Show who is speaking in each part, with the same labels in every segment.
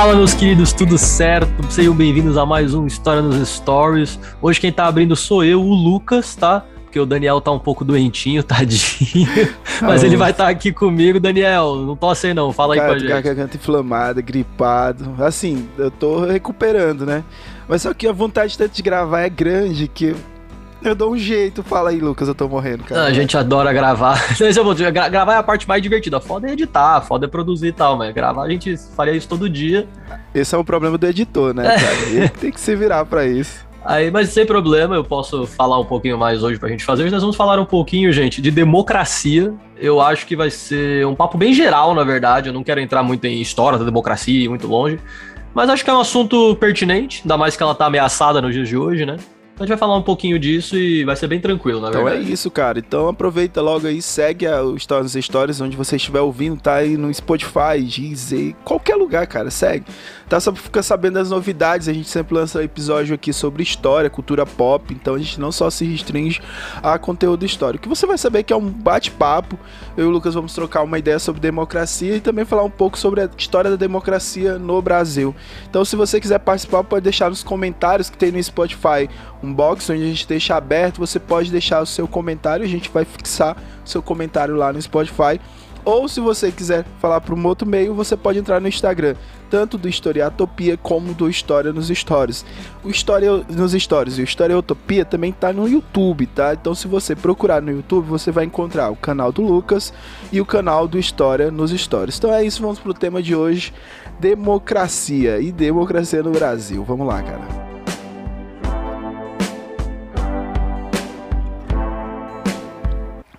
Speaker 1: Fala, meus queridos, tudo certo? Sejam bem-vindos a mais um História nos Stories. Hoje quem tá abrindo sou eu, o Lucas, tá? Porque o Daniel tá um pouco doentinho, tadinho. Mas ele vai estar tá aqui comigo, Daniel. Não tosse aí não, fala aí
Speaker 2: Cara,
Speaker 1: com a gente.
Speaker 2: garganta inflamada, gripado. Assim, eu tô recuperando, né? Mas só que a vontade de gravar é grande que eu dou um jeito. Fala aí, Lucas, eu tô morrendo, cara.
Speaker 1: Ah, a gente adora gravar. É. Gra- gravar é a parte mais divertida. Foda é editar, foda é produzir e tal, mas gravar a gente faria isso todo dia.
Speaker 2: Esse é o problema do editor, né, cara? Ele tem que se virar pra isso.
Speaker 1: Aí, mas sem problema, eu posso falar um pouquinho mais hoje pra gente fazer. Hoje nós vamos falar um pouquinho, gente, de democracia. Eu acho que vai ser um papo bem geral, na verdade. Eu não quero entrar muito em história da democracia, ir muito longe. Mas acho que é um assunto pertinente, ainda mais que ela tá ameaçada nos dias de hoje, né? Então a gente vai falar um pouquinho disso e vai ser bem tranquilo, na
Speaker 2: Então é
Speaker 1: verdade.
Speaker 2: isso, cara. Então aproveita logo aí, segue a, o Stories Stories onde você estiver ouvindo, tá aí no Spotify, Deezer, qualquer lugar, cara, segue. Tá só pra ficar sabendo das novidades, a gente sempre lança episódio aqui sobre história, cultura pop, então a gente não só se restringe a conteúdo histórico. Que você vai saber que é um bate-papo. Eu e o Lucas vamos trocar uma ideia sobre democracia e também falar um pouco sobre a história da democracia no Brasil. Então se você quiser participar, pode deixar nos comentários que tem no Spotify um box onde a gente deixa aberto. Você pode deixar o seu comentário, a gente vai fixar seu comentário lá no Spotify. Ou se você quiser falar para um outro meio, você pode entrar no Instagram, tanto do Historiatopia como do História nos Stories. O História nos Stories e o Historiatopia também tá no YouTube, tá? Então se você procurar no YouTube, você vai encontrar o canal do Lucas e o canal do História nos Stories. Então é isso, vamos pro tema de hoje, democracia e democracia no Brasil. Vamos lá, cara.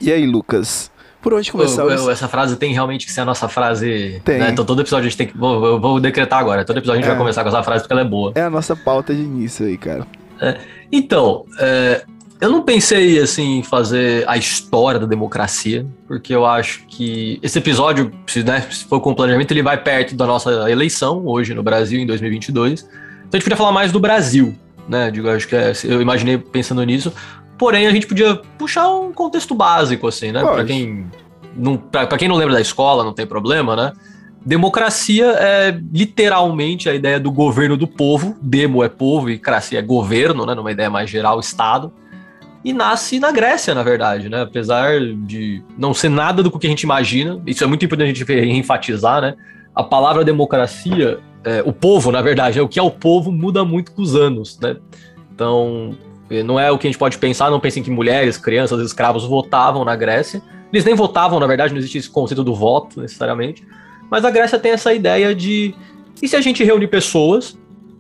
Speaker 2: E aí, Lucas? Por onde começar?
Speaker 1: Ô, ô, essa frase tem realmente que ser a nossa frase.
Speaker 2: Tem.
Speaker 1: Né? Então todo episódio a gente tem que. Vou, eu vou decretar agora. Todo episódio a gente
Speaker 2: É.
Speaker 1: vai começar com essa frase porque ela é boa.
Speaker 2: É a nossa pauta de início aí, cara.
Speaker 1: Então, é, eu não pensei assim em fazer a história da democracia, porque eu acho que esse episódio, se, né, se for com planejamento, ele vai perto da nossa eleição hoje no Brasil em 2022. Então a gente podia falar mais do Brasil, né? Digo, acho que é- eu imaginei pensando nisso. Porém, a gente podia puxar um contexto básico assim, né? Para quem não, pra, pra quem não lembra da escola, não tem problema, né? Democracia é literalmente a ideia do governo do povo. Demo é povo e cracia é governo, né? Numa ideia mais geral, Estado. E nasce na Grécia, na verdade, né? Apesar de não ser nada do que a gente imagina, isso é muito importante a gente enfatizar, né? A palavra democracia, é, o povo, na verdade, é o que é o povo muda muito com os anos, né? Então, não é o que a gente pode pensar, não pensem que mulheres, crianças, escravos votavam na Grécia. Eles nem votavam, na verdade, não existe esse conceito do voto, necessariamente. Mas a Grécia tem essa ideia de. E se a gente reunir pessoas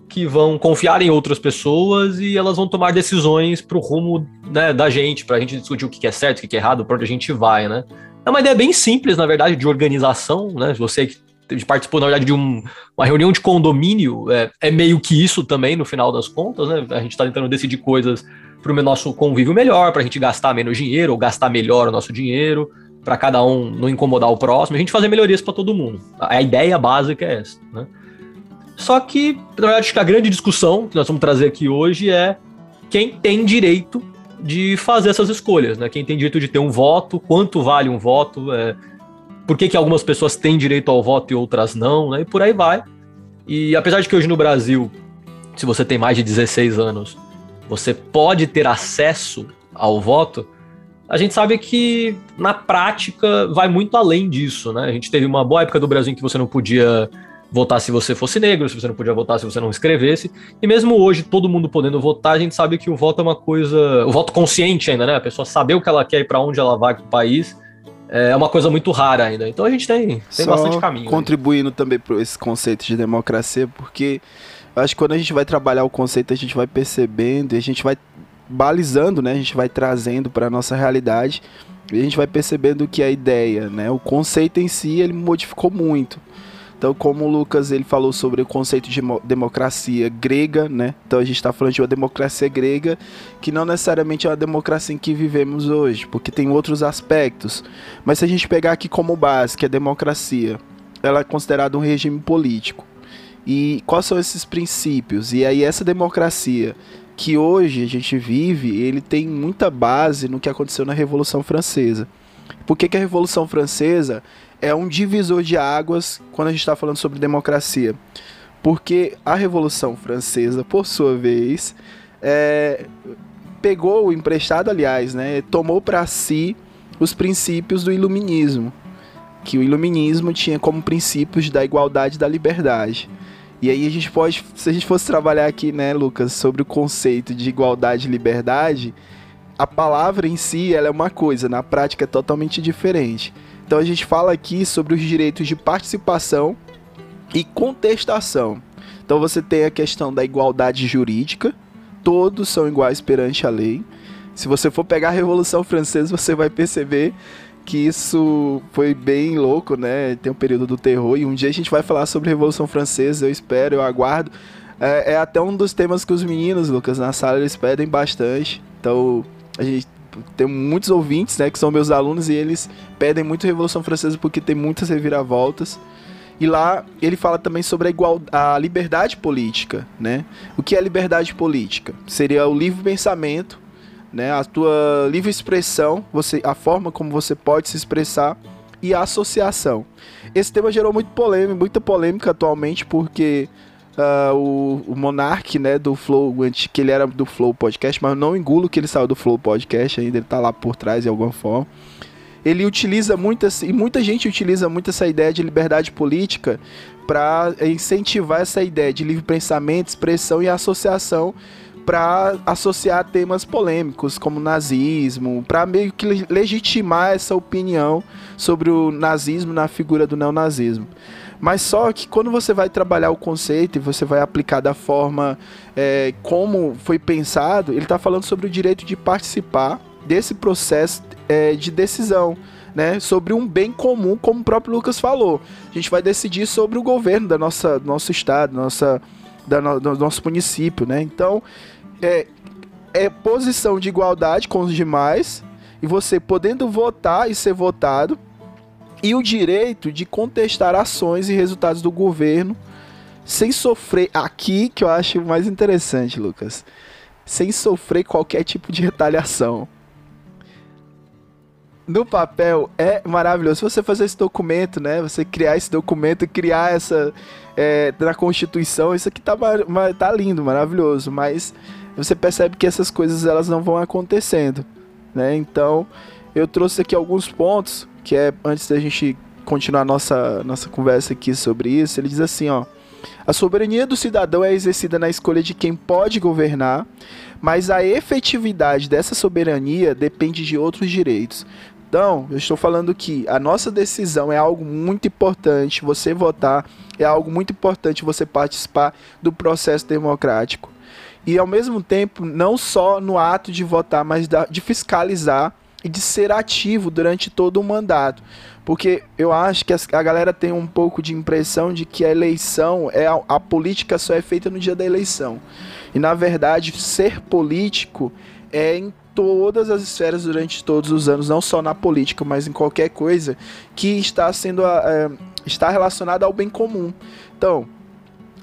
Speaker 1: que vão confiar em outras pessoas e elas vão tomar decisões pro rumo né, da gente, pra gente discutir o que é certo, o que é errado, pra onde a gente vai, né? É uma ideia bem simples, na verdade, de organização, né? Você que participou, na verdade, de um- uma reunião de condomínio, é, é meio que isso também, no final das contas, né? A gente tá tentando decidir coisas pro nosso convívio melhor, pra gente gastar menos dinheiro ou gastar melhor o nosso dinheiro, pra cada um não incomodar o próximo, a gente fazer melhorias pra todo mundo. A a ideia básica é essa, né? Só que, na verdade, acho que a grande discussão que nós vamos trazer aqui hoje é quem tem direito de fazer essas escolhas, né? Quem tem direito de ter um voto, quanto vale um voto, é, por que, que algumas pessoas têm direito ao voto e outras não, né? E por aí vai. E apesar de que hoje no Brasil, se você tem mais de 16 anos, você pode ter acesso ao voto, a gente sabe que na prática vai muito além disso, né? A gente teve uma boa época do Brasil em que você não podia votar se você fosse negro, se você não podia votar se você não escrevesse. E mesmo hoje, todo mundo podendo votar, a gente sabe que o voto é uma coisa. O voto consciente ainda, né? A pessoa saber o que ela quer e para onde ela vai pro país é uma coisa muito rara ainda. Então a gente tem, tem
Speaker 2: Só
Speaker 1: bastante caminho. aí.
Speaker 2: contribuindo também para esse conceito de democracia, porque eu acho que quando a gente vai trabalhar o conceito, a gente vai percebendo e a gente vai balizando, né? A gente vai trazendo para nossa realidade e a gente vai percebendo que a ideia, né? O conceito em si, ele modificou muito. Então, como o Lucas ele falou sobre o conceito de democracia grega, né? Então a gente está falando de uma democracia grega que não necessariamente é uma democracia em que vivemos hoje, porque tem outros aspectos. Mas se a gente pegar aqui como base, que a democracia, ela é considerada um regime político. E quais são esses princípios? E aí essa democracia que hoje a gente vive, ele tem muita base no que aconteceu na Revolução Francesa. Por que, que a Revolução Francesa é um divisor de águas quando a gente está falando sobre democracia? Porque a Revolução Francesa, por sua vez, é, pegou emprestado, aliás, né, tomou para si os princípios do iluminismo, que o iluminismo tinha como princípios da igualdade e da liberdade. E aí a gente pode, se a gente fosse trabalhar aqui, né, Lucas, sobre o conceito de igualdade e liberdade, a palavra em si ela é uma coisa, na prática é totalmente diferente. Então a gente fala aqui sobre os direitos de participação e contestação. Então você tem a questão da igualdade jurídica, todos são iguais perante a lei. Se você for pegar a Revolução Francesa, você vai perceber que isso foi bem louco, né? Tem um período do terror e um dia a gente vai falar sobre a Revolução Francesa, eu espero, eu aguardo. É, é até um dos temas que os meninos, Lucas, na sala eles pedem bastante. Então, a gente tem muitos ouvintes, né, que são meus alunos e eles pedem muito Revolução Francesa porque tem muitas reviravoltas. E lá ele fala também sobre a, igual, a liberdade política, né? O que é liberdade política? Seria o livre pensamento né? A tua livre expressão, você, a forma como você pode se expressar e a associação. Esse tema gerou muito polêmica, muita polêmica atualmente porque uh, o, o Monark, né, do Flow, que ele era do Flow Podcast, mas não engulo que ele saiu do Flow Podcast ainda, ele tá lá por trás de alguma forma. Ele utiliza muito e muita gente utiliza muito essa ideia de liberdade política para incentivar essa ideia de livre pensamento, expressão e associação para associar temas polêmicos como nazismo, para meio que legitimar essa opinião sobre o nazismo na figura do neonazismo. Mas só que quando você vai trabalhar o conceito e você vai aplicar da forma é, como foi pensado, ele está falando sobre o direito de participar desse processo é, de decisão. Né, sobre um bem comum, como o próprio Lucas falou. A gente vai decidir sobre o governo da nossa, do nosso estado, nossa, da no, do nosso município, né? Então, é, é posição de igualdade com os demais e você podendo votar e ser votado e o direito de contestar ações e resultados do governo sem sofrer aqui que eu acho mais interessante, Lucas, sem sofrer qualquer tipo de retaliação. No papel é maravilhoso. Se você fazer esse documento, né? Você criar esse documento, criar essa é, na Constituição, isso aqui tá, tá lindo, maravilhoso. Mas você percebe que essas coisas elas não vão acontecendo, né? Então, eu trouxe aqui alguns pontos que é antes da gente continuar nossa nossa conversa aqui sobre isso, ele diz assim, ó: a soberania do cidadão é exercida na escolha de quem pode governar, mas a efetividade dessa soberania depende de outros direitos. Então, eu estou falando que a nossa decisão é algo muito importante, você votar é algo muito importante, você participar do processo democrático e ao mesmo tempo não só no ato de votar, mas de fiscalizar e de ser ativo durante todo o mandato. Porque eu acho que a galera tem um pouco de impressão de que a eleição é a, a política só é feita no dia da eleição. E na verdade, ser político é em todas as esferas durante todos os anos, não só na política, mas em qualquer coisa que está sendo é, está relacionada ao bem comum. Então,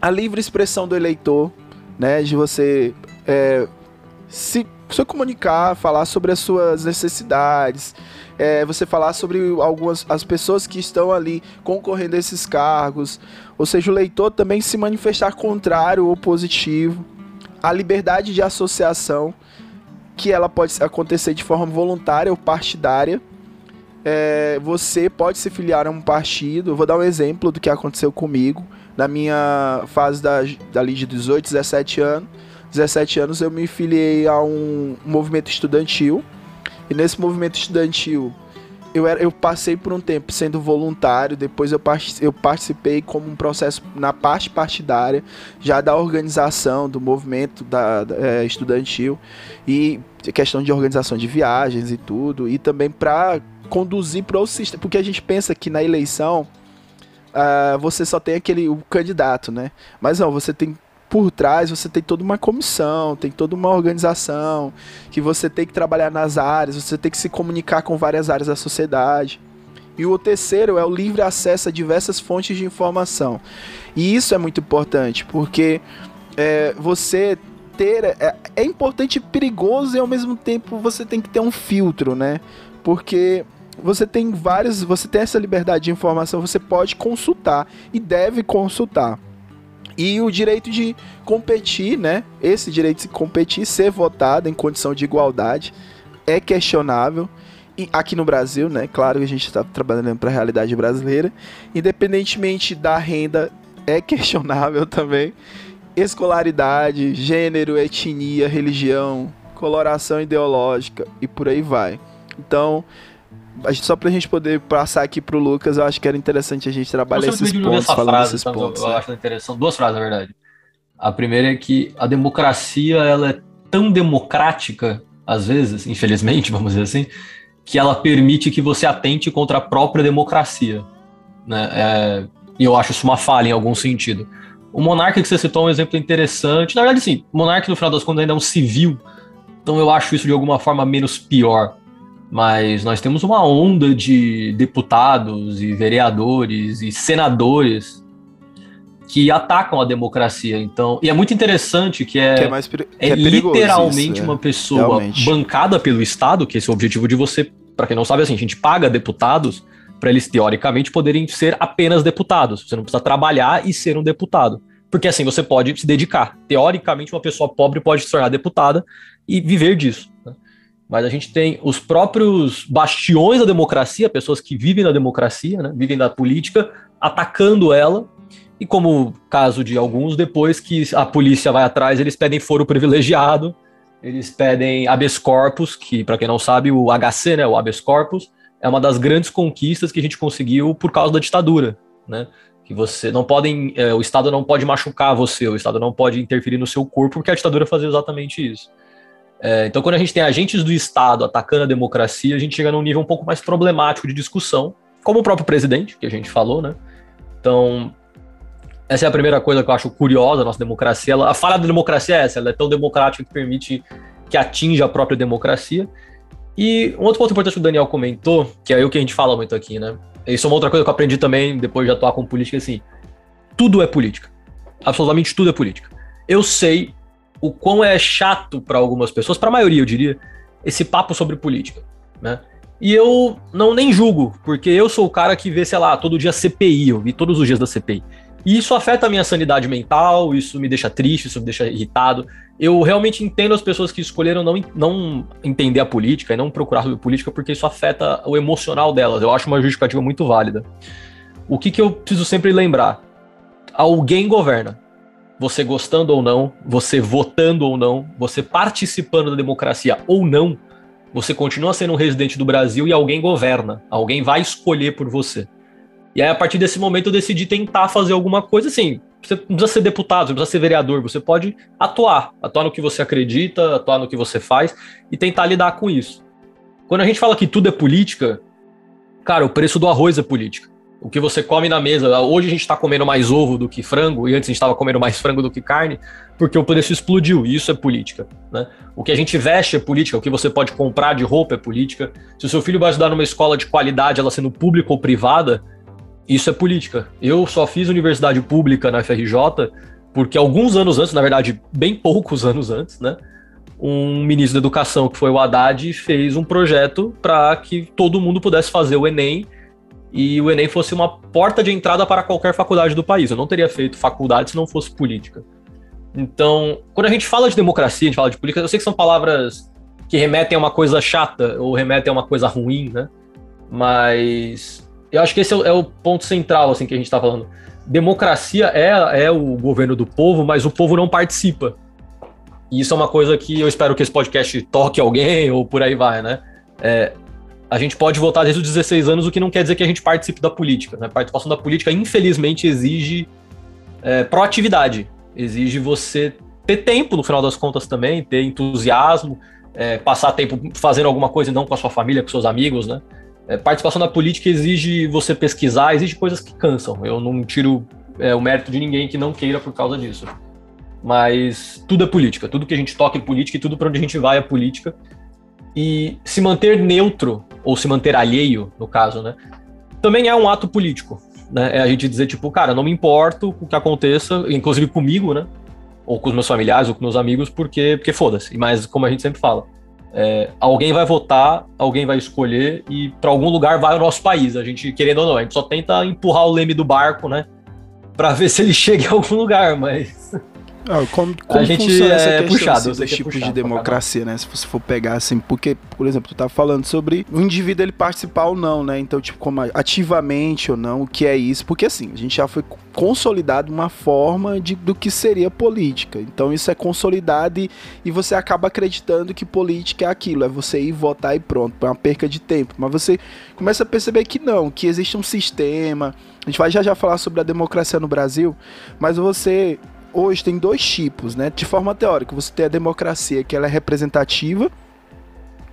Speaker 2: a livre expressão do eleitor, né? De você é, se, se comunicar, falar sobre as suas necessidades, é, você falar sobre algumas as pessoas que estão ali concorrendo a esses cargos, ou seja, o leitor também se manifestar contrário ou positivo, a liberdade de associação, que ela pode acontecer de forma voluntária ou partidária. É, você pode se filiar a um partido. Vou dar um exemplo do que aconteceu comigo na minha fase da, dali de 18, 17 anos. 17 anos eu me filiei a um movimento estudantil. E nesse movimento estudantil eu, era, eu passei por um tempo sendo voluntário, depois eu, eu participei como um processo na parte partidária, já da organização do movimento da, da é, estudantil e questão de organização de viagens e tudo, e também para conduzir para o sistema, porque a gente pensa que na eleição uh, você só tem aquele o candidato, né? Mas não, você tem por trás você tem toda uma comissão, tem toda uma organização, que você tem que trabalhar nas áreas, você tem que se comunicar com várias áreas da sociedade. E o terceiro é o livre acesso a diversas fontes de informação. E isso é muito importante, porque é, você ter. É, é importante e perigoso e ao mesmo tempo você tem que ter um filtro, né? Porque você tem vários. Você tem essa liberdade de informação, você pode consultar e deve consultar. E o direito de competir, né? Esse direito de competir, ser votado em condição de igualdade, é questionável. E aqui no Brasil, né? Claro que a gente está trabalhando para a realidade brasileira. Independentemente da renda, é questionável também. Escolaridade, gênero, etnia, religião, coloração ideológica e por aí vai. Então, só pra gente poder passar aqui pro Lucas, eu acho que era interessante a gente trabalhar esses pontos, falando frase, desses pontos.
Speaker 1: Eu, né? acho interessante. Duas frases, na verdade. A primeira é que a democracia ela é tão democrática, às vezes, infelizmente, vamos dizer assim, que ela permite que você atente contra a própria democracia. Né? É, e eu acho isso uma falha em algum sentido. O monarca que você citou é um exemplo interessante. Na verdade, sim, o monarca, no final das contas, ainda é um civil. Então eu acho isso de alguma forma menos pior mas nós temos uma onda de deputados e vereadores e senadores que atacam a democracia. Então, e é muito interessante que é, que é, mais, que é, é literalmente isso, uma é. pessoa Realmente. bancada pelo Estado, que esse é o objetivo de você, para quem não sabe, assim, a gente paga deputados para eles teoricamente poderem ser apenas deputados. Você não precisa trabalhar e ser um deputado. Porque assim você pode se dedicar. Teoricamente, uma pessoa pobre pode se tornar deputada e viver disso. Mas a gente tem os próprios bastiões da democracia, pessoas que vivem na democracia, né, vivem da política, atacando ela. E como caso de alguns, depois que a polícia vai atrás, eles pedem foro privilegiado, eles pedem habeas corpus, que para quem não sabe, o HC, né, o habeas corpus, é uma das grandes conquistas que a gente conseguiu por causa da ditadura, né? Que você não podem, é, o Estado não pode machucar você, o Estado não pode interferir no seu corpo, porque a ditadura fazia exatamente isso. É, então, quando a gente tem agentes do Estado atacando a democracia, a gente chega num nível um pouco mais problemático de discussão, como o próprio presidente, que a gente falou, né? Então, essa é a primeira coisa que eu acho curiosa da nossa democracia. Ela, a falha da democracia é essa, ela é tão democrática que permite que atinja a própria democracia. E um outro ponto importante que o Daniel comentou, que é o que a gente fala muito aqui, né? Isso é uma outra coisa que eu aprendi também depois de atuar com política, assim, tudo é política. Absolutamente tudo é política. Eu sei o quão é chato para algumas pessoas, para a maioria eu diria, esse papo sobre política, né? E eu não nem julgo, porque eu sou o cara que vê, sei lá, todo dia CPI, eu vi todos os dias da CPI. E isso afeta a minha sanidade mental, isso me deixa triste, isso me deixa irritado. Eu realmente entendo as pessoas que escolheram não, não entender a política e não procurar sobre política, porque isso afeta o emocional delas. Eu acho uma justificativa muito válida. O que, que eu preciso sempre lembrar? Alguém governa você gostando ou não, você votando ou não, você participando da democracia ou não, você continua sendo um residente do Brasil e alguém governa, alguém vai escolher por você. E aí, a partir desse momento, eu decidi tentar fazer alguma coisa assim. Você não precisa ser deputado, você não precisa ser vereador, você pode atuar, atuar no que você acredita, atuar no que você faz e tentar lidar com isso. Quando a gente fala que tudo é política, cara, o preço do arroz é política o que você come na mesa. Hoje a gente está comendo mais ovo do que frango, e antes a gente estava comendo mais frango do que carne, porque o preço explodiu, e isso é política. Né? O que a gente veste é política, o que você pode comprar de roupa é política. Se o seu filho vai estudar numa escola de qualidade, ela sendo pública ou privada, isso é política. Eu só fiz universidade pública na FRJ porque alguns anos antes, na verdade, bem poucos anos antes, né? Um ministro da educação, que foi o Haddad, fez um projeto para que todo mundo pudesse fazer o Enem e o Enem fosse uma porta de entrada para qualquer faculdade do país. Eu não teria feito faculdade se não fosse política. Então, quando a gente fala de democracia, a gente fala de política, eu sei que são palavras que remetem a uma coisa chata ou remetem a uma coisa ruim, né? Mas eu acho que esse é o, é ponto central assim que a gente está falando. Democracia é, é o governo do povo, mas o povo não participa. E isso é uma coisa que eu espero que esse podcast toque alguém ou por aí vai, né? É, a gente pode votar desde os 16 anos, o que não quer dizer que a gente participe da política. Né? Participação da política, infelizmente, exige é, proatividade, exige você ter tempo, no final das contas, também, ter entusiasmo, é, passar tempo fazendo alguma coisa e não com a sua família, com seus amigos, né? É, participação na política exige você pesquisar, exige coisas que cansam. Eu não tiro é, o mérito de ninguém que não queira por causa disso. Mas tudo é política, tudo que a gente toca é política e tudo para onde a gente vai é política. E se manter neutro, ou se manter alheio, no caso, né? Também é um ato político. Né? É a gente dizer, tipo, cara, não me importo o que aconteça, inclusive comigo, né? Ou com os meus familiares, ou com meus amigos, porque, porque foda-se. Mas como a gente sempre fala, é, alguém vai votar, alguém vai escolher e para algum lugar vai o nosso país. A gente, querendo ou não, a gente só tenta empurrar o leme do barco, né? Para ver se ele chega em algum lugar, mas
Speaker 2: ah, como, como a gente é puxado, assim, tipos é de democracia, né? Se você for pegar assim, porque, por exemplo, tu tá falando sobre o indivíduo ele participar ou não, né? Então, tipo, como ativamente ou não, o que é isso? Porque assim, a gente já foi consolidado uma forma de, do que seria política. Então, isso é consolidado e, e você acaba acreditando que política é aquilo, é você ir votar e pronto, é uma perca de tempo. Mas você começa a perceber que não, que existe um sistema. A gente vai já já falar sobre a democracia no Brasil, mas você hoje tem dois tipos, né? De forma teórica, você tem a democracia que ela é representativa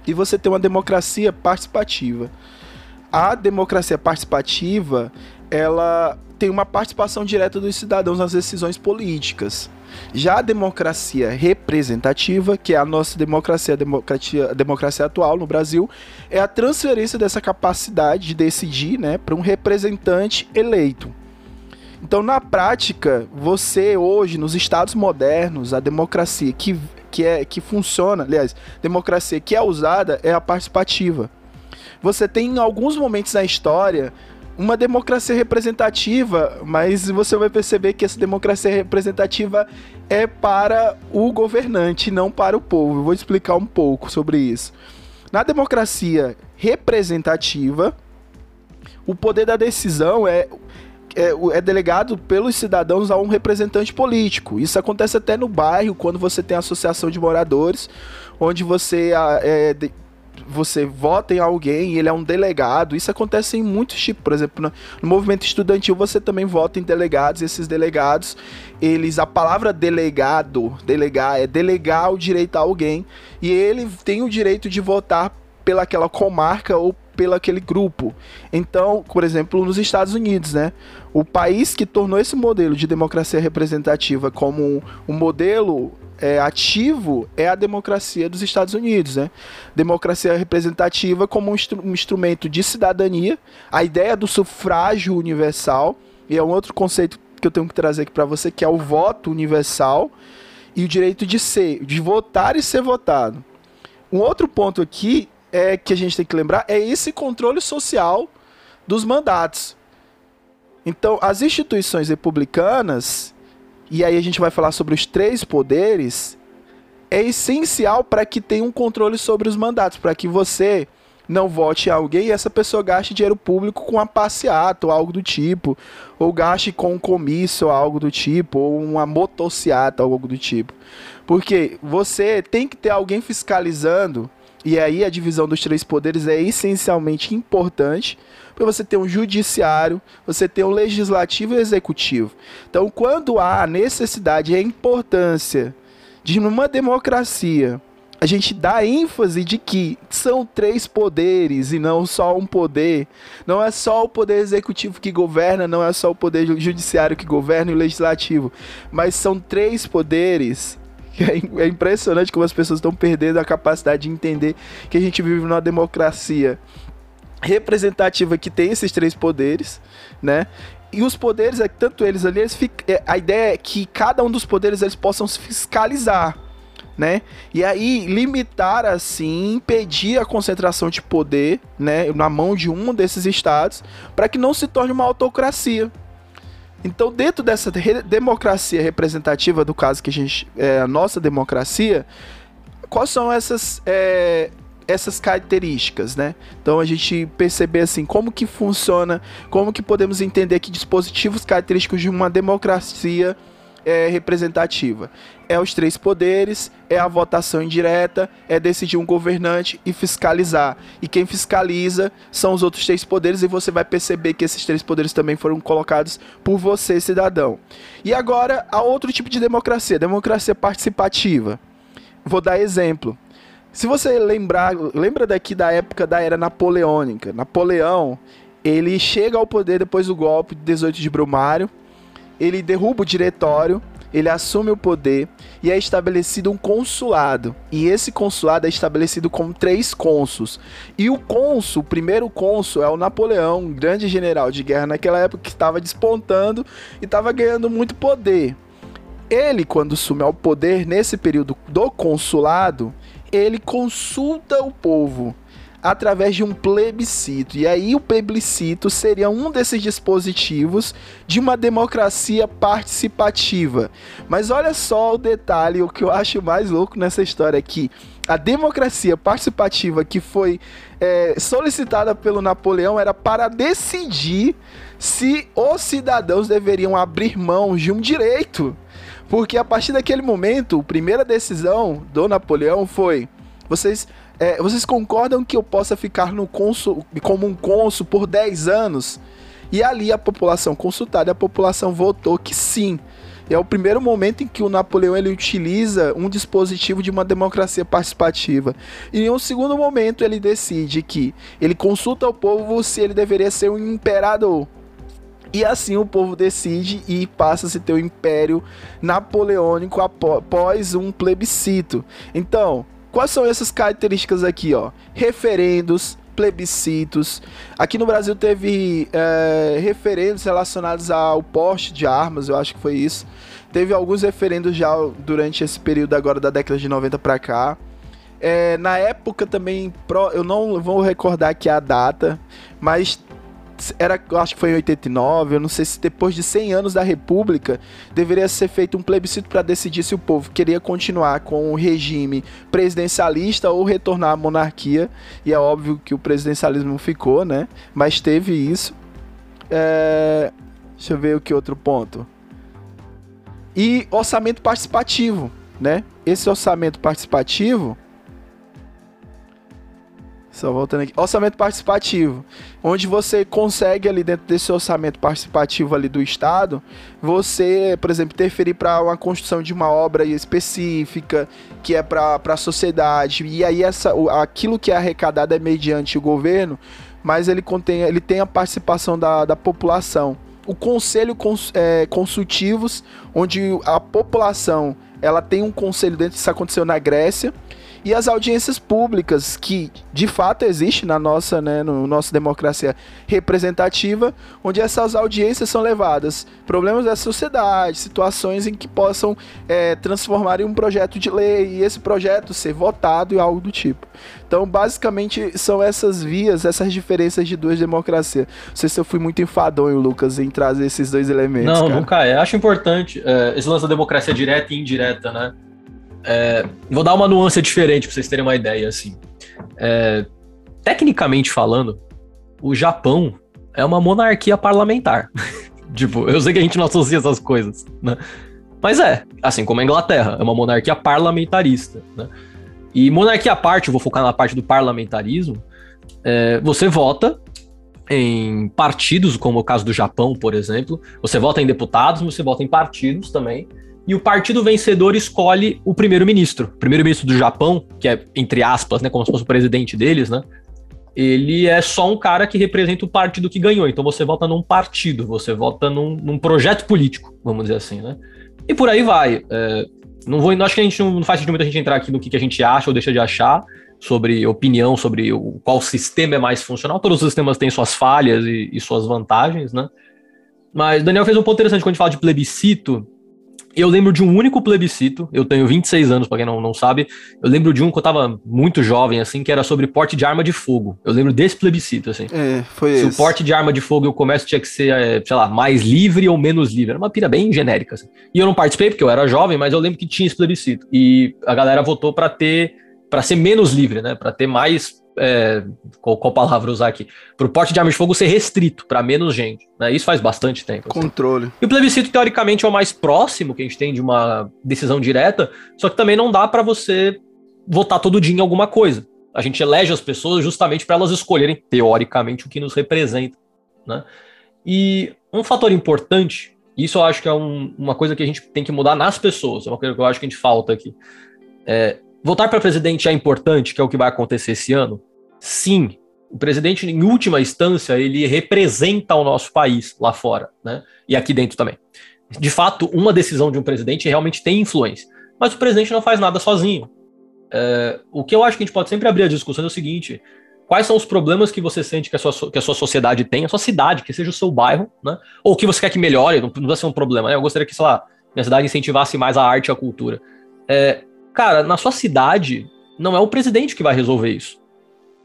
Speaker 2: e você tem uma democracia participativa. A democracia participativa, ela tem uma participação direta dos cidadãos nas decisões políticas. Já a democracia representativa, que é a nossa democracia, a democracia, a democracia atual no Brasil, é a transferência dessa capacidade de decidir né, para um representante eleito. Então, na prática, você hoje, nos estados modernos, a democracia que, que, é, que funciona, aliás, democracia que é usada é a participativa. Você tem em alguns momentos na história uma democracia representativa, mas você vai perceber que essa democracia representativa é para o governante, não para o povo. Eu vou explicar um pouco sobre isso. Na democracia representativa, o poder da decisão é é, é, delegado pelos cidadãos a um representante político. Isso acontece até no bairro, quando você tem associação de moradores, onde você, é, de, você vota em alguém ele é um delegado. Isso acontece em muitos tipos. Por exemplo, no, no, movimento estudantil você também vota em delegados, e esses delegados, eles. A palavra delegado, delegar, é delegar o direito a alguém. E ele tem o direito de votar pelaquela comarca ou pelo aquele grupo. Então, por exemplo, nos Estados Unidos, né? O país que tornou esse modelo de democracia representativa como um, modelo é, ativo é a democracia dos Estados Unidos, né? Democracia representativa como um, instru um instrumento de cidadania, a ideia do sufrágio universal, e é um outro conceito que eu tenho que trazer aqui para você, que é o voto universal e o direito de ser, de votar e ser votado. Um outro ponto aqui é, que a gente tem que lembrar é esse controle social dos mandatos. Então, as instituições republicanas, e aí a gente vai falar sobre os três poderes, é essencial para que tenha um controle sobre os mandatos, para que você não vote alguém e essa pessoa gaste dinheiro público com uma passeata ou algo do tipo, ou gaste com um comício ou algo do tipo, ou uma motociata ou algo do tipo. Porque você tem que ter alguém fiscalizando e aí a divisão dos três poderes é essencialmente importante para você ter um judiciário, você ter um legislativo e executivo. Então, quando há necessidade e a importância de numa democracia a gente dá ênfase de que são três poderes e não só um poder. Não é só o poder executivo que governa, não é só o poder judiciário que governa e o legislativo, mas são três poderes É, é impressionante como as pessoas estão perdendo a capacidade de entender que a gente vive numa democracia representativa que tem esses três poderes, né? E os poderes, é tanto eles ali, eles é, a ideia é que cada um dos poderes eles possam se fiscalizar, né? E aí limitar assim, impedir a concentração de poder, né, na mão de um desses estados, para que não se torne uma autocracia, então, dentro dessa re democracia representativa, do caso que a gente. É, a nossa democracia, quais são essas. É, essas características, né? Então a gente perceber assim como que funciona, como que podemos entender que dispositivos característicos de uma democracia é, representativa. É os três poderes, é a votação indireta, é decidir um governante e fiscalizar. E quem fiscaliza são os outros três poderes, e você vai perceber que esses três poderes também foram colocados por você, cidadão. E agora, há outro tipo de democracia, democracia participativa. Vou dar exemplo. Se você lembrar, lembra daqui da época da era napoleônica. Napoleão, ele chega ao poder depois do golpe de 18 de Brumário, ele derruba o diretório, ele assume o poder e é estabelecido um consulado. E esse consulado é estabelecido com três cônsuls. E o cônsul, o primeiro cônsul, é o Napoleão, um grande general de guerra naquela época que estava despontando e estava ganhando muito poder. Ele, quando assume ao poder nesse período do consulado, ele consulta o povo através de um plebiscito. E aí o plebiscito seria um desses dispositivos de uma democracia participativa. Mas olha só o detalhe, o que eu acho mais louco nessa história aqui. A democracia participativa que foi é, solicitada pelo Napoleão era para decidir se os cidadãos deveriam abrir mão de um direito. Porque a partir daquele momento, a primeira decisão do Napoleão foi: vocês é, vocês concordam que eu possa ficar no consul, como um cônsul por 10 anos? E ali a população consultada, a população votou que sim. É o primeiro momento em que o Napoleão ele utiliza um dispositivo de uma democracia participativa. E em um segundo momento ele decide que ele consulta o povo se ele deveria ser um imperador. E assim o povo decide e passa a se ter o império napoleônico após um plebiscito. Então, Quais são essas características aqui, ó? Referendos, plebiscitos. Aqui no Brasil teve é, referendos relacionados ao porte de armas, eu acho que foi isso. Teve alguns referendos já durante esse período agora da década de 90 para cá. É, na época também, eu não vou recordar aqui a data, mas era, acho que foi em 89, eu não sei se depois de 100 anos da República deveria ser feito um plebiscito para decidir se o povo queria continuar com o regime presidencialista ou retornar à monarquia. E é óbvio que o presidencialismo ficou, né? Mas teve isso. É... Deixa eu ver o que outro ponto. E orçamento participativo, né? Esse orçamento participativo só voltando aqui. Orçamento participativo. Onde você consegue ali dentro desse orçamento participativo ali do Estado, você, por exemplo, interferir para uma construção de uma obra específica, que é para a sociedade. E aí essa, aquilo que é arrecadado é mediante o governo, mas ele contém, ele tem a participação da, da população. O conselho cons, é, consultivos, onde a população ela tem um conselho dentro, isso aconteceu na Grécia e as audiências públicas que de fato existe na nossa, né, no nossa democracia representativa, onde essas audiências são levadas problemas da sociedade, situações em que possam é, transformar em um projeto de lei e esse projeto ser votado e algo do tipo. Então, basicamente, são essas vias, essas diferenças de duas democracias. Não sei se eu fui muito enfadonho, Lucas, em trazer esses dois elementos.
Speaker 1: Não,
Speaker 2: cara.
Speaker 1: nunca é. Acho importante é, esse lance da democracia direta e indireta, né? É, vou dar uma nuance diferente para vocês terem uma ideia, assim. É, tecnicamente falando, o Japão é uma monarquia parlamentar. tipo, eu sei que a gente não associa essas coisas, né? Mas é, assim como a Inglaterra, é uma monarquia parlamentarista, né? E monarquia à parte, vou focar na parte do parlamentarismo, é, você vota em partidos, como o caso do Japão, por exemplo, você vota em deputados, você vota em partidos também, e o partido vencedor escolhe o primeiro-ministro. O primeiro-ministro do Japão, que é, entre aspas, né, como se fosse o presidente deles, né? Ele é só um cara que representa o partido que ganhou. Então você vota num partido, você vota num, num projeto político, vamos dizer assim, né? E por aí vai. É, não vou, acho que a gente não, não faz sentido muito a gente entrar aqui no que, que a gente acha ou deixa de achar sobre opinião, sobre o, qual sistema é mais funcional. Todos os sistemas têm suas falhas e, e suas vantagens, né? Mas Daniel fez um ponto interessante quando a gente fala de plebiscito. Eu lembro de um único plebiscito, eu tenho 26 anos, para quem não, não sabe. Eu lembro de um que eu tava muito jovem, assim, que era sobre porte de arma de fogo. Eu lembro desse plebiscito, assim.
Speaker 2: É, foi
Speaker 1: Se
Speaker 2: esse.
Speaker 1: o porte de arma de fogo e o comércio tinha que ser, é, sei lá, mais livre ou menos livre. Era uma pira bem genérica, assim. E eu não participei porque eu era jovem, mas eu lembro que tinha esse plebiscito. E a galera votou para ter, para ser menos livre, né? Para ter mais é, qual, qual, palavra usar aqui, para o porte de arma de fogo ser restrito para menos gente. Né? Isso faz bastante tempo.
Speaker 2: Assim. Controle.
Speaker 1: E o plebiscito, teoricamente, é o mais próximo que a gente tem de uma decisão direta, só que também não dá para você votar todo dia em alguma coisa. A gente elege as pessoas justamente para elas escolherem, teoricamente, o que nos representa. Né? E um fator importante, isso eu acho que é um, uma coisa que a gente tem que mudar nas pessoas, é uma coisa que eu acho que a gente falta aqui. É, Votar para presidente é importante, que é o que vai acontecer esse ano? Sim. O presidente, em última instância, ele representa o nosso país lá fora, né? E aqui dentro também. De fato, uma decisão de um presidente realmente tem influência. Mas o presidente não faz nada sozinho. É, o que eu acho que a gente pode sempre abrir a discussão é o seguinte: quais são os problemas que você sente que a sua, que a sua sociedade tem, a sua cidade, que seja o seu bairro, né? Ou que você quer que melhore, não precisa ser um problema, né? Eu gostaria que, sei lá, minha cidade incentivasse mais a arte e a cultura. É, cara, na sua cidade, não é o presidente que vai resolver isso.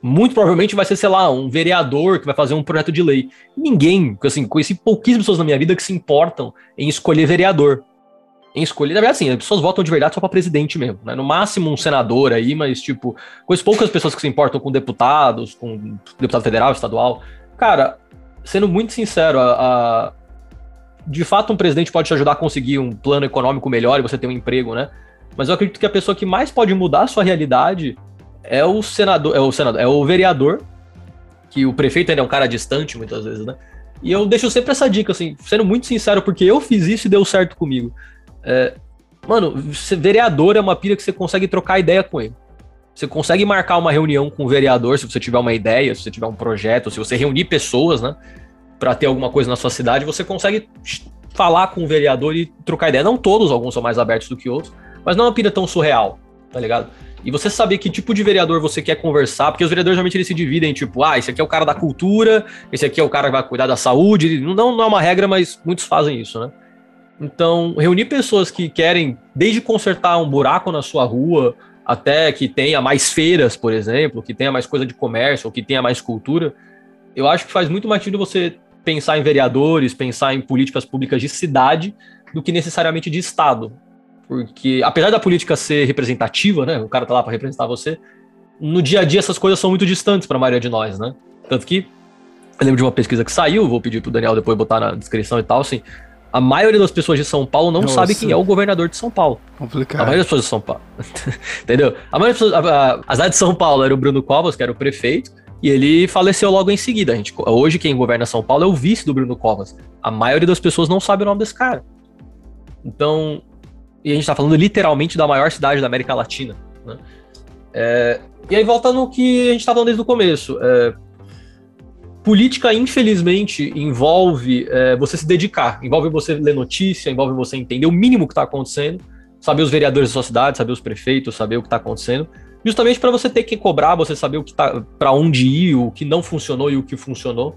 Speaker 1: Muito provavelmente vai ser, sei lá, um vereador que vai fazer um projeto de lei. Ninguém, assim, conheci pouquíssimas pessoas na minha vida que se importam em escolher vereador em escolher. Na verdade, assim, as pessoas votam de verdade só para presidente mesmo, né? No máximo um senador aí, mas, tipo, as poucas pessoas que se importam com deputados, com deputado federal, estadual. Cara, sendo muito sincero, a, a, de fato um presidente pode te ajudar a conseguir um plano econômico melhor e você ter um emprego, né? Mas eu acredito que a pessoa que mais pode mudar a sua realidade é o senador, é o senador, é o vereador, que o prefeito ainda é um cara distante muitas vezes, né? E eu deixo sempre essa dica, assim, sendo muito sincero, porque eu fiz isso e deu certo comigo. É, mano, vereador é uma pira que você consegue trocar ideia com ele. Você consegue marcar uma reunião com o vereador se você tiver uma ideia, se você tiver um projeto, se você reunir pessoas, né, para ter alguma coisa na sua cidade, você consegue falar com o vereador e trocar ideia. Não todos, alguns são mais abertos do que outros, mas não é uma pira tão surreal, tá ligado? E você saber que tipo de vereador você quer conversar, porque os vereadores geralmente eles se dividem, tipo, ah, esse aqui é o cara da cultura, esse aqui é o cara que vai cuidar da saúde. Não, não é uma regra, mas muitos fazem isso, né? Então, reunir pessoas que querem, desde consertar um buraco na sua rua, até que tenha mais feiras, por exemplo, que tenha mais coisa de comércio, ou que tenha mais cultura, eu acho que faz muito mais sentido você pensar em vereadores, pensar em políticas públicas de cidade, do que necessariamente de Estado. Porque, apesar da política ser representativa, né, o cara tá lá para representar você, no dia a dia essas coisas são muito distantes para a maioria de nós, né? Tanto que eu lembro de uma pesquisa que saiu, vou pedir pro Daniel depois botar na descrição e tal, assim, a maioria das pessoas de São Paulo não Nossa. sabe quem é o governador de São Paulo.
Speaker 2: Complicado.
Speaker 1: A maioria das pessoas de São Paulo. Entendeu? A maioria das pessoas. A, a, a cidade de São Paulo era o Bruno Covas, que era o prefeito, e ele faleceu logo em seguida. A gente, hoje, quem governa São Paulo é o vice do Bruno Covas. A maioria das pessoas não sabe o nome desse cara. Então. E a gente tá falando literalmente da maior cidade da América Latina. Né? É, e aí volta no que a gente tá falando desde o começo. É, política, infelizmente, envolve é, você se dedicar, envolve você ler notícia, envolve você entender o mínimo que está acontecendo, saber os vereadores da sua cidade, saber os prefeitos, saber o que está acontecendo, justamente para você ter que cobrar, você saber o que tá, para onde ir, o que não funcionou e o que funcionou.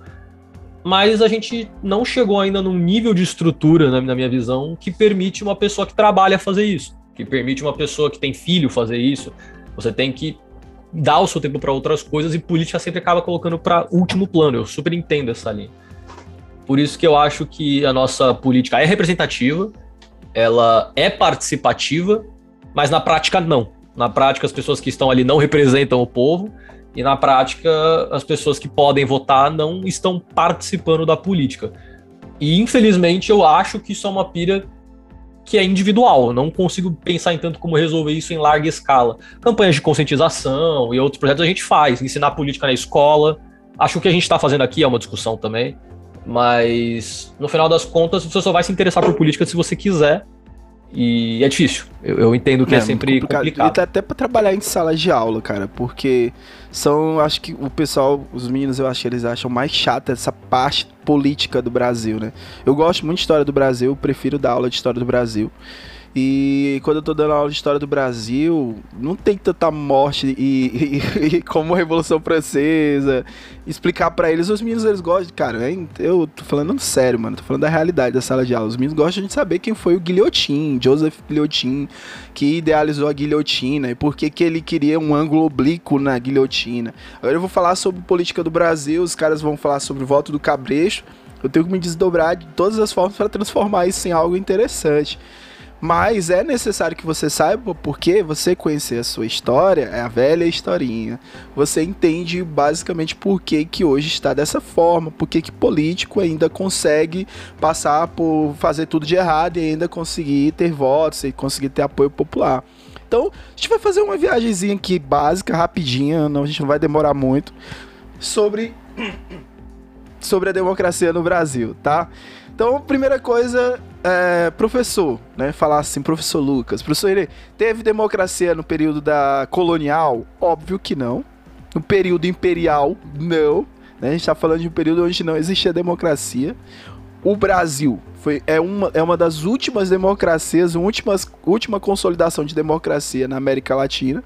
Speaker 1: Mas a gente não chegou ainda num nível de estrutura, na, minha visão, que permite uma pessoa que trabalha fazer isso, que permite uma pessoa que tem filho fazer isso. Você tem que dar o seu tempo para outras coisas e política sempre acaba colocando para último plano. Eu super entendo essa linha. Por isso que eu acho que a nossa política é representativa, ela é participativa, mas na prática não. Na prática as pessoas que estão ali não representam o povo e na prática as pessoas que podem votar não estão participando da política. E infelizmente eu acho que isso é uma pira que é individual. Eu não consigo pensar em tanto como resolver isso em larga escala. Campanhas de conscientização e outros projetos a gente faz, ensinar política na escola. Acho que o que a gente está fazendo aqui é uma discussão também. Mas no final das contas, você só vai se interessar por política se você quiser. E é difícil. Eu, eu entendo que é, é sempre complicado. complicado.
Speaker 2: E até para trabalhar em sala de aula, cara, porque são, acho que o pessoal, os meninos, eu acho que eles acham mais chata essa parte política do Brasil, né? Eu gosto muito de história do Brasil, prefiro dar aula de história do Brasil. E quando eu tô dando aula de história do Brasil, não tem tanta morte e, e, e como a Revolução Francesa. Explicar para eles, os meninos eles gostam, cara, hein? eu tô falando sério, mano, tô falando da realidade da sala de aula. Os meninos gostam de saber quem foi o Guilhotin, Joseph Guilhotin, que idealizou a guilhotina e por que, que ele queria um ângulo oblíquo na guilhotina. Agora eu vou falar sobre política do Brasil, os caras vão falar sobre o voto do Cabrecho. Eu tenho que me desdobrar de todas as formas para transformar isso em algo interessante. Mas é necessário que você saiba porque você conhecer a sua história, é a velha historinha. Você entende basicamente por que, que hoje está dessa forma, por que, que político ainda consegue passar por fazer tudo de errado e ainda conseguir ter votos e conseguir ter apoio popular. Então, a gente vai fazer uma viagemzinha aqui básica, rapidinha, não, a gente não vai demorar muito, sobre, sobre a democracia no Brasil, tá? Então, primeira coisa, é, professor, né? Falar assim, professor Lucas, professor ele teve democracia no período da colonial? Óbvio que não. No período imperial, não. Né? A gente está falando de um período onde não existia democracia. O Brasil foi, é, uma, é uma das últimas democracias, últimas, última consolidação de democracia na América Latina.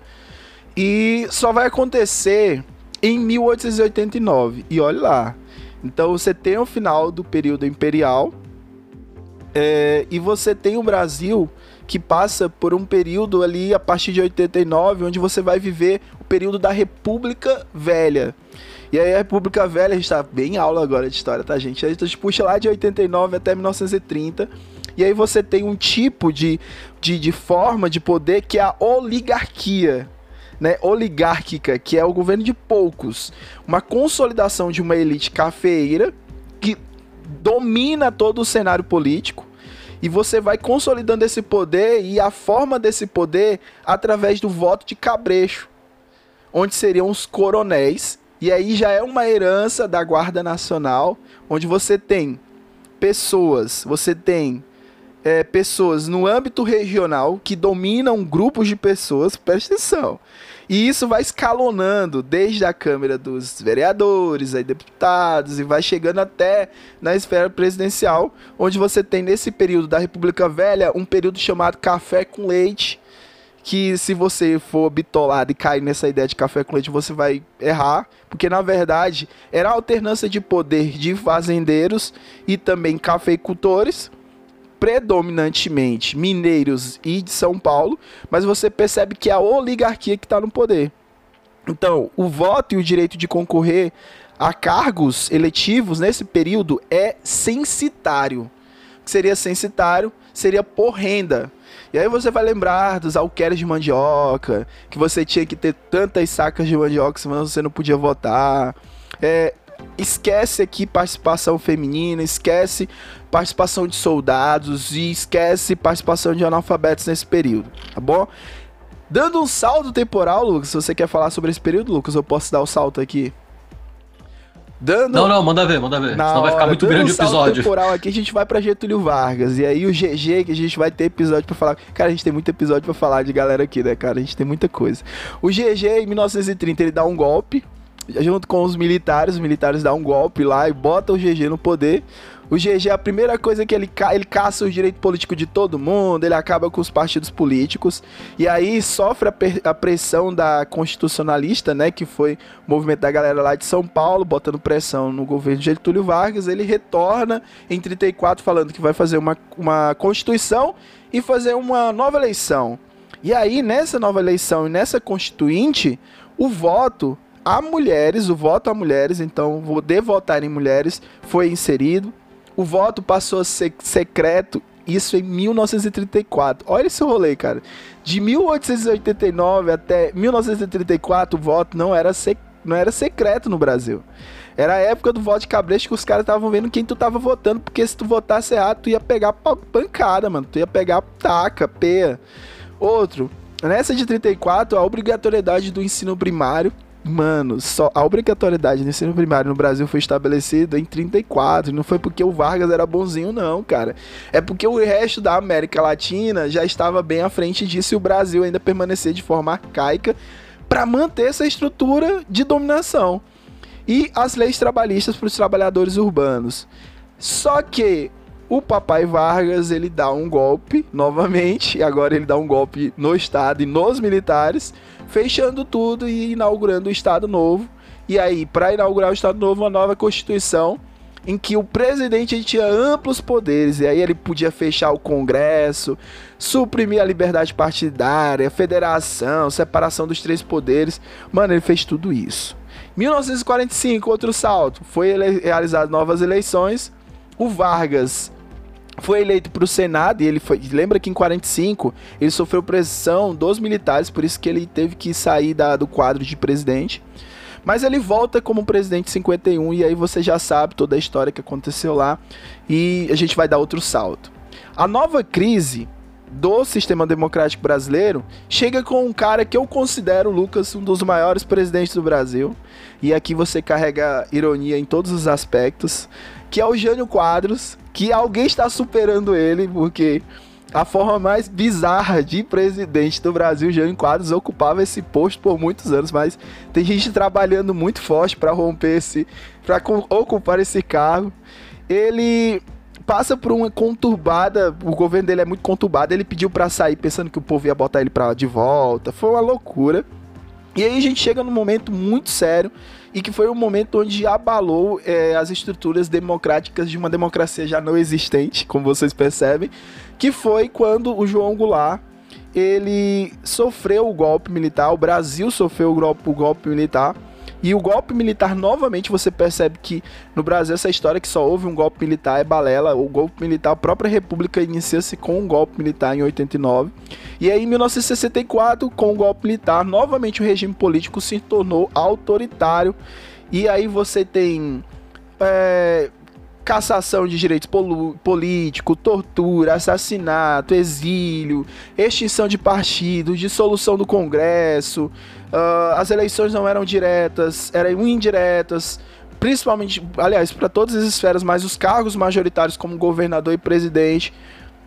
Speaker 2: E só vai acontecer em 1889. E olha lá. Então você tem o final do período imperial. É, e você tem o Brasil que passa por um período ali a partir de 89, onde você vai viver o período da República Velha. E aí a República Velha, a gente tá bem em aula agora de história, tá, gente? A gente puxa lá de 89 até 1930. E aí você tem um tipo de, de, de forma de poder que é a oligarquia. Né, oligárquica, que é o governo de poucos, uma consolidação de uma elite cafeeira domina todo o cenário político e você vai consolidando esse poder e a forma desse poder através do voto de cabrecho, onde seriam os coronéis. E aí já é uma herança da Guarda Nacional, onde você tem pessoas, você tem é, pessoas no âmbito regional que dominam grupos de pessoas, presta atenção. E isso vai escalonando desde a Câmara dos Vereadores, aí deputados, e vai chegando até na esfera presidencial, onde você tem nesse período da República Velha um período chamado Café com Leite, que se você for bitolado e cair nessa ideia de café com leite, você vai errar, porque na verdade era a alternância de poder de fazendeiros e também cafeicultores, predominantemente mineiros e de São Paulo, mas você percebe que é a oligarquia que está no poder. Então, o voto e o direito de concorrer a cargos eletivos nesse período é censitário. O que seria censitário? Seria por renda. E aí você vai lembrar dos alqueires de mandioca, que você tinha que ter tantas sacas de mandioca, senão você não podia votar. É, esquece aqui participação feminina, esquece participação de soldados e esquece participação de analfabetos nesse período, tá bom? Dando um salto temporal, Lucas, se você quer falar sobre esse período, Lucas, eu posso dar o um salto aqui.
Speaker 1: Dando não, não, manda ver, manda ver. Senão hora, vai ficar muito grande o episódio.
Speaker 2: temporal aqui, a gente vai pra Getúlio Vargas. E aí o GG, que a gente vai ter episódio pra falar. Cara, a gente tem muito episódio pra falar de galera aqui, né, cara? A gente tem muita coisa. O GG, em 1930, ele dá um golpe. Junto com os militares, os militares dão um golpe lá e botam o GG no poder. O GG, a primeira coisa que ele, ca ele caça o direito político de todo mundo, ele acaba com os partidos políticos, e aí sofre a, a, pressão da constitucionalista, né, que foi o movimento da galera lá de São Paulo, botando pressão no governo de Getúlio Vargas, ele retorna em 34 falando que vai fazer uma, uma constituição e fazer uma nova eleição. E aí, nessa nova eleição e nessa constituinte, o voto a mulheres, o voto a mulheres, então poder votar em mulheres foi inserido o voto passou a ser secreto, isso em 1934. Olha esse rolê, cara. De 1889 até 1934, o voto não era, sec não era secreto no Brasil. Era a época do voto de cabresto que os caras estavam vendo quem tu tava votando, porque se tu votasse errado, tu ia pegar pancada, mano. Tu ia pegar taca, peia. Outro, nessa de 34, a obrigatoriedade do ensino primário Mano, só a obrigatoriedade do ensino primário no Brasil foi estabelecida em 34. Não foi porque o Vargas era bonzinho, não, cara. É porque o resto da América Latina já estava bem à frente disso e o Brasil ainda permanecia de forma arcaica para manter essa estrutura de dominação. E as leis trabalhistas para os trabalhadores urbanos. Só que o papai Vargas ele dá um golpe novamente, e agora ele dá um golpe no Estado e nos militares fechando tudo e inaugurando o Estado Novo. E aí, para inaugurar o Estado Novo, uma nova Constituição em que o presidente tinha amplos poderes, e aí ele podia fechar o Congresso, suprimir a liberdade partidária, federação, separação dos três poderes. Mano, ele fez tudo isso. 1945, outro salto, foi realizado novas eleições. O Vargas foi eleito para o Senado e ele foi. Lembra que em 45 ele sofreu pressão dos militares, por isso que ele teve que sair da, do quadro de presidente. Mas ele volta como presidente em 51 e aí você já sabe toda a história que aconteceu lá e a gente vai dar outro salto. A nova crise do sistema democrático brasileiro chega com um cara que eu considero, Lucas, um dos maiores presidentes do Brasil. E aqui você carrega ironia em todos os aspectos, que é o Jânio Quadros, que alguém está superando ele, porque a forma mais bizarra de presidente do Brasil, Jânio Quadros, ocupava esse posto por muitos anos, mas tem gente trabalhando muito forte para romper esse, para ocupar esse cargo. Ele passa por uma conturbada, o governo dele é muito conturbado, ele pediu para sair pensando que o povo ia botar ele para de volta. Foi uma loucura. E aí a gente chega num momento muito sério e que foi um momento onde abalou é, as estruturas democráticas de uma democracia já não existente, como vocês percebem, que foi quando o João Goulart ele sofreu o golpe militar, o Brasil sofreu o golpe, o golpe militar e o golpe militar, novamente, você percebe que no Brasil essa história que só houve um golpe militar é balela. O golpe militar, a própria República inicia-se com um golpe militar em 89. E aí, em 1964, com o golpe militar, novamente o regime político se tornou autoritário. E aí você tem é, cassação de direitos políticos, tortura, assassinato, exílio, extinção de partidos, dissolução do Congresso, uh, as eleições não eram diretas, eram indiretas, principalmente, aliás, para todas as esferas, mas os cargos majoritários como governador e presidente.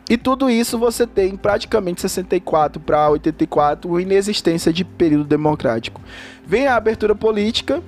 Speaker 2: E tudo isso você tem praticamente 64 para 84, inexistência de período democrático. Vem a abertura política,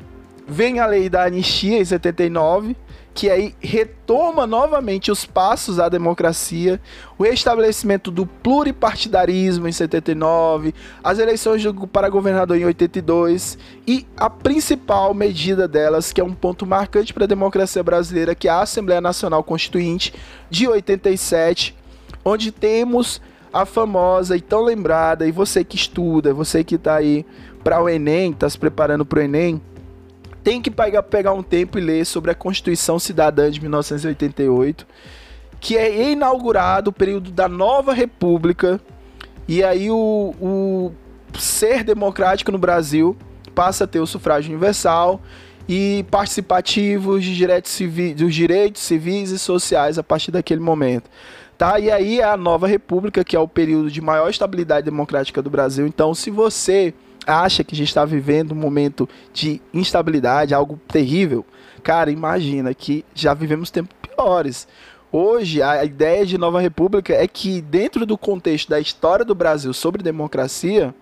Speaker 2: vem a lei da anistia em 79, que aí retoma novamente os passos à democracia, o estabelecimento do pluripartidarismo em 79, as eleições para governador em 82 e a principal medida delas, que é um ponto marcante para a democracia brasileira, que é a Assembleia Nacional Constituinte de 87, onde temos a famosa e tão lembrada, e você que estuda, você que está aí para o Enem, está se preparando para o Enem, tem que pegar, pegar um tempo e ler sobre a Constituição Cidadã de 1988, que é inaugurado o período da nova república, e aí o, o ser democrático no Brasil passa a ter o sufrágio universal e participativo de direitos civis, dos direitos civis e sociais a partir daquele momento. Tá? E aí é a nova república, que é o período de maior estabilidade democrática do Brasil. Então, se você acha que a gente está vivendo um momento de instabilidade, algo terrível, cara, imagina que já vivemos tempos piores. Hoje, a ideia de nova república é que, dentro do contexto da história do Brasil sobre democracia,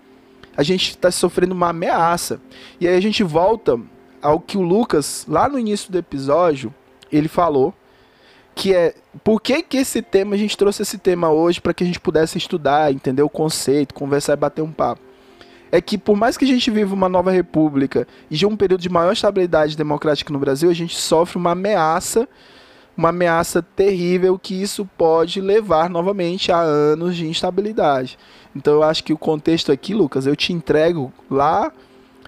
Speaker 2: a gente está sofrendo uma ameaça. E aí a gente volta ao que o Lucas, lá no início do episódio, ele falou, que é por que, que esse tema, a gente trouxe esse tema hoje para que a gente pudesse estudar, entender o conceito, conversar e bater um papo é que por mais que a gente viva uma nova república e de um período de maior estabilidade democrática no Brasil, a gente sofre uma ameaça, uma ameaça terrível que isso pode levar novamente a anos de instabilidade. Então eu acho que o contexto aqui, Lucas, eu te entrego lá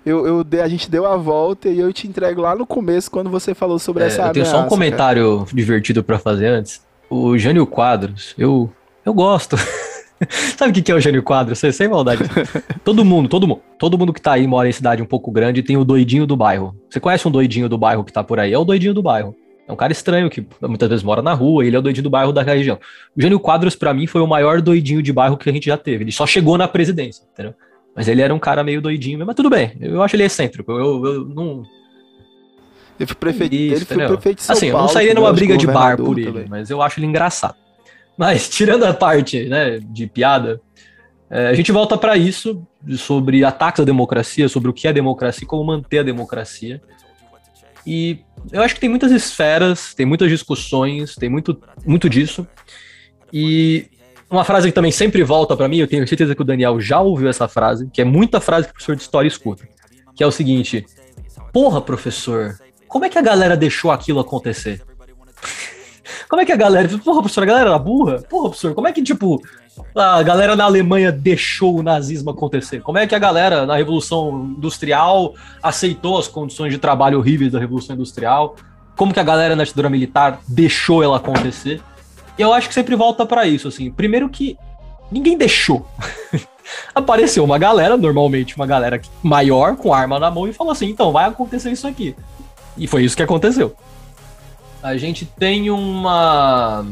Speaker 2: eu, eu, a gente deu a volta e eu te entrego lá no começo quando você falou sobre é, essa
Speaker 1: Eu tenho
Speaker 2: ameaça,
Speaker 1: só um comentário cara. divertido para fazer antes. O Jânio Quadros, eu, eu gosto. Sabe o que é o gênio quadro? Sem, sem maldade. todo mundo, todo mundo, todo mundo que tá aí mora em cidade um pouco grande tem o doidinho do bairro. Você conhece um doidinho do bairro que tá por aí? É o doidinho do bairro. É um cara estranho que muitas vezes mora na rua, ele é o doidinho do bairro da região. O Gênio Quadros, para mim, foi o maior doidinho de bairro que a gente já teve. Ele só chegou na presidência, entendeu? Mas ele era um cara meio doidinho, mas tudo bem. Eu acho ele excêntrico. Eu, eu não.
Speaker 2: Ele foi prefeito, Isso, ele foi prefeito de
Speaker 1: São Assim, Paulo, eu não sairia numa briga de bar por ele, também. mas eu acho ele engraçado. Mas, tirando a parte né, de piada, é, a gente volta para isso, sobre ataques à democracia, sobre o que é democracia e como manter a democracia. E eu acho que tem muitas esferas, tem muitas discussões, tem muito, muito disso. E uma frase que também sempre volta para mim, eu tenho certeza que o Daniel já ouviu essa frase, que é muita frase que o professor de história escuta, que é o seguinte: Porra, professor, como é que a galera deixou aquilo acontecer? Como é que a galera. Porra, professor, a galera era burra? Porra, professor, como é que, tipo, a galera na Alemanha deixou o nazismo acontecer? Como é que a galera na Revolução Industrial aceitou as condições de trabalho horríveis da Revolução Industrial? Como que a galera na ditadura militar deixou ela acontecer? E eu acho que sempre volta para isso, assim. Primeiro que ninguém deixou. Apareceu uma galera, normalmente uma galera maior, com arma na mão, e falou assim: então vai acontecer isso aqui. E foi isso que aconteceu a gente tem uma.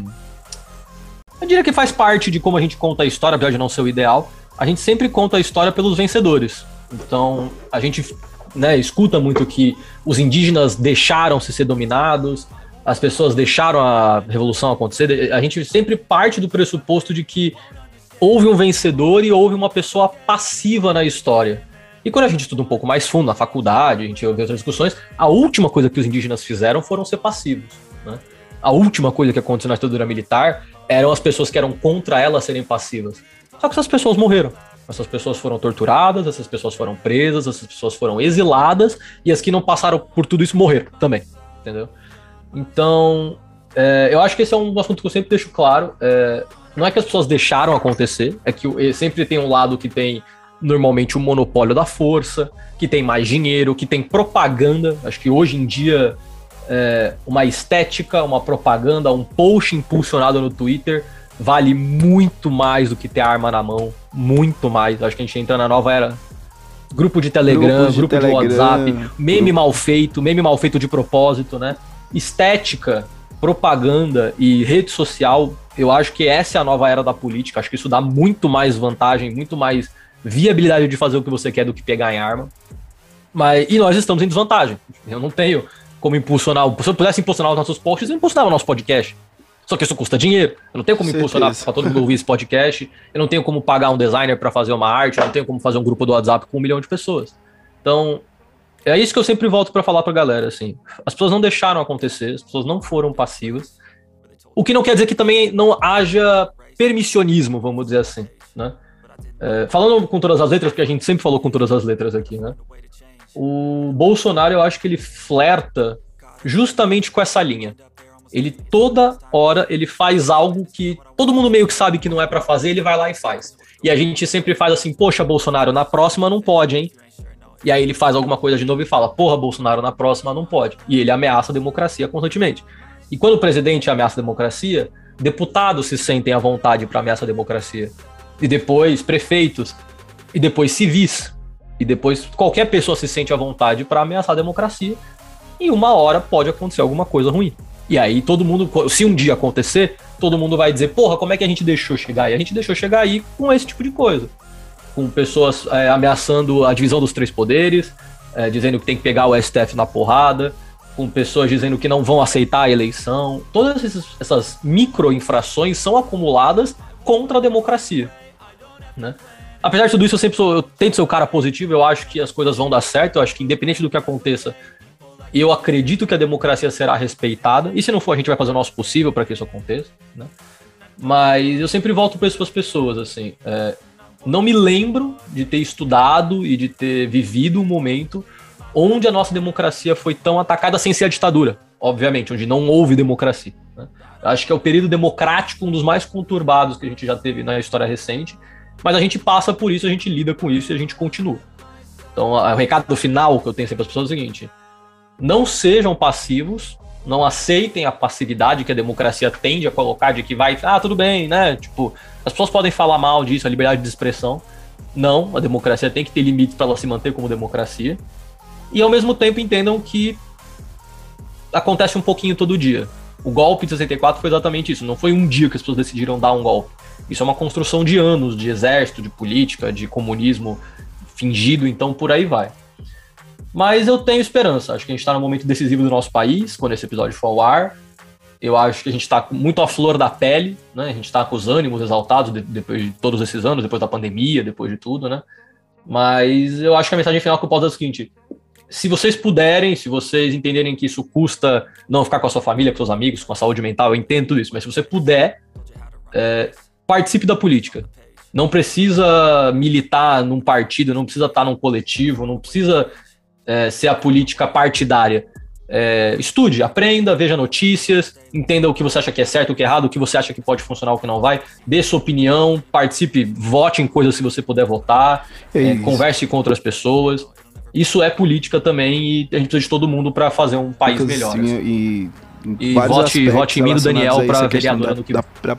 Speaker 1: Eu diria que faz parte de como a gente conta a história, apesar de não ser o ideal. A gente sempre conta a história pelos vencedores. Então, a gente né, escuta muito que os indígenas deixaram-se ser dominados, as pessoas deixaram a revolução acontecer, a gente sempre parte do pressuposto de que houve um vencedor e houve uma pessoa passiva na história. E quando a gente estuda um pouco mais fundo na faculdade, a gente ouve outras discussões, a última coisa que os indígenas fizeram foram ser passivos. Né? A última coisa que aconteceu na ditadura militar eram as pessoas que eram contra ela serem passivas. Só que essas pessoas morreram. Essas pessoas foram torturadas, essas pessoas foram presas, essas pessoas foram exiladas, e as que não passaram por tudo isso morreram também. Entendeu? Então, é, eu acho que esse é um assunto que eu sempre deixo claro. É, não é que as pessoas deixaram acontecer, é que sempre tem um lado que tem normalmente o monopólio da força, que tem mais dinheiro, que tem propaganda. Acho que hoje em dia é, uma estética, uma propaganda, um post impulsionado no Twitter vale muito mais do que ter arma na mão, muito mais. Acho que a gente entra na nova era. Grupo de Telegram, de grupo Telegram, de WhatsApp, meme grupo. mal feito, meme mal feito de propósito, né? Estética, propaganda e rede social, eu acho que essa é a nova era da política. Acho que isso dá muito mais vantagem, muito mais viabilidade de fazer o que você quer do que pegar em arma. Mas, e nós estamos em desvantagem. Eu não tenho como impulsionar. Se eu pudesse impulsionar os nossos posts, eu impulsionava o nosso podcast. Só que isso custa dinheiro. Eu não tenho como impulsionar para todo mundo ouvir esse podcast. Eu não tenho como pagar um designer para fazer uma arte. Eu não tenho como fazer um grupo do WhatsApp com um milhão de pessoas. Então, é isso que eu sempre volto para falar para a galera. Assim, as pessoas não deixaram acontecer, as pessoas não foram passivas. O que não quer dizer que também não haja permissionismo, vamos dizer assim, né? É, falando com todas as letras, porque a gente sempre falou com todas as letras aqui, né? O Bolsonaro, eu acho que ele flerta justamente com essa linha. Ele toda hora ele faz algo que todo mundo meio que sabe que não é para fazer, ele vai lá e faz. E a gente sempre faz assim, poxa, Bolsonaro, na próxima não pode, hein? E aí ele faz alguma coisa de novo e fala, porra, Bolsonaro, na próxima não pode. E ele ameaça a democracia constantemente. E quando o presidente ameaça a democracia, deputados se sentem à vontade para ameaçar a democracia e depois prefeitos, e depois civis, e depois qualquer pessoa se sente à vontade para ameaçar a democracia, e uma hora pode acontecer alguma coisa ruim. E aí todo mundo, se um dia acontecer, todo mundo vai dizer, porra, como é que a gente deixou chegar? E a gente deixou chegar aí com esse tipo de coisa. Com pessoas é, ameaçando a divisão dos três poderes, é, dizendo que tem que pegar o STF na porrada, com pessoas dizendo que não vão aceitar a eleição. Todas essas, essas micro infrações são acumuladas contra a democracia né? Apesar de tudo isso, eu sempre sou, eu tento ser o cara positivo, eu acho que as coisas vão dar certo, eu acho que independente do que aconteça, eu acredito que a democracia será respeitada, e se não for, a gente vai fazer o nosso possível para que isso aconteça, né? Mas eu sempre volto para as pessoas, assim, é, não me lembro de ter estudado e de ter vivido um momento onde a nossa democracia foi tão atacada sem ser a ditadura, obviamente, onde não houve democracia. Né? Acho que é o período democrático um dos mais conturbados que a gente já teve na história recente, mas a gente passa por isso, a gente lida com isso e a gente continua. Então, o recado final que eu tenho sempre para as pessoas é o seguinte: não sejam passivos, não aceitem a passividade que a democracia tende a colocar de que vai, ah, tudo bem, né? Tipo, as pessoas podem falar mal disso, a liberdade de expressão. Não, a democracia tem que ter limites para ela se manter como democracia. E ao mesmo tempo entendam que acontece um pouquinho todo dia. O golpe de 64 foi exatamente isso. Não foi um dia que as pessoas decidiram dar um golpe. Isso é uma construção de anos de exército, de política, de comunismo fingido, então por aí vai. Mas eu tenho esperança. Acho que a gente está no momento decisivo do nosso país, quando esse episódio for ao ar. Eu acho que a gente está muito à flor da pele, né? A gente está com os ânimos exaltados de, depois de todos esses anos, depois da pandemia, depois de tudo, né? Mas eu acho que a mensagem final que eu posso é a seguinte: se vocês puderem, se vocês entenderem que isso custa não ficar com a sua família, com seus amigos, com a saúde mental, eu entendo tudo isso, mas se você puder, é, participe da política. Não precisa militar num partido, não precisa estar num coletivo, não precisa é, ser a política partidária. É, estude, aprenda, veja notícias, entenda o que você acha que é certo, o que é errado, o que você acha que pode funcionar, o que não vai, dê sua opinião, participe, vote em coisas se você puder votar, é, converse com outras pessoas isso é política também e a gente precisa de todo mundo para fazer um país melhor. Sim, assim.
Speaker 2: e e vote, vote em mim do Daniel para vereadora do que da, da,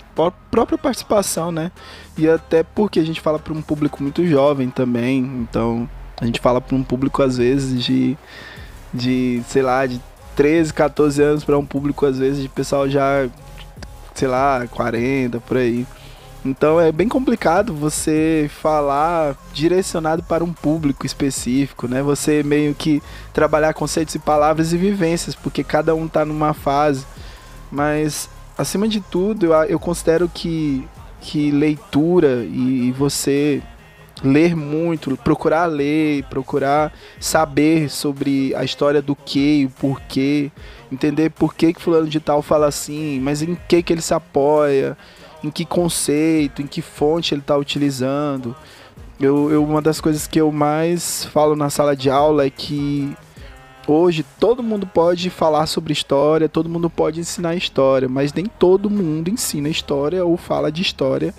Speaker 2: própria participação, né? E até porque a gente fala para um público muito jovem também, então a gente fala para um público às vezes de de, sei lá, de 13, 14 anos para um público às vezes de pessoal já sei lá, 40 por aí. Então é bem complicado você falar direcionado para um público específico, né? Você meio que trabalhar conceitos e palavras e vivências, porque cada um tá numa fase. Mas acima de tudo, eu, eu considero que, que leitura e, e você ler muito, procurar ler, procurar saber sobre a história do que, o porquê, entender por que, que fulano de tal fala assim, mas em que que ele se apoia, em que conceito, em que fonte ele está utilizando. Eu, eu, uma das coisas que eu mais falo na sala de aula é que hoje todo mundo pode falar sobre história, todo mundo pode ensinar história, mas nem todo mundo ensina história ou fala de história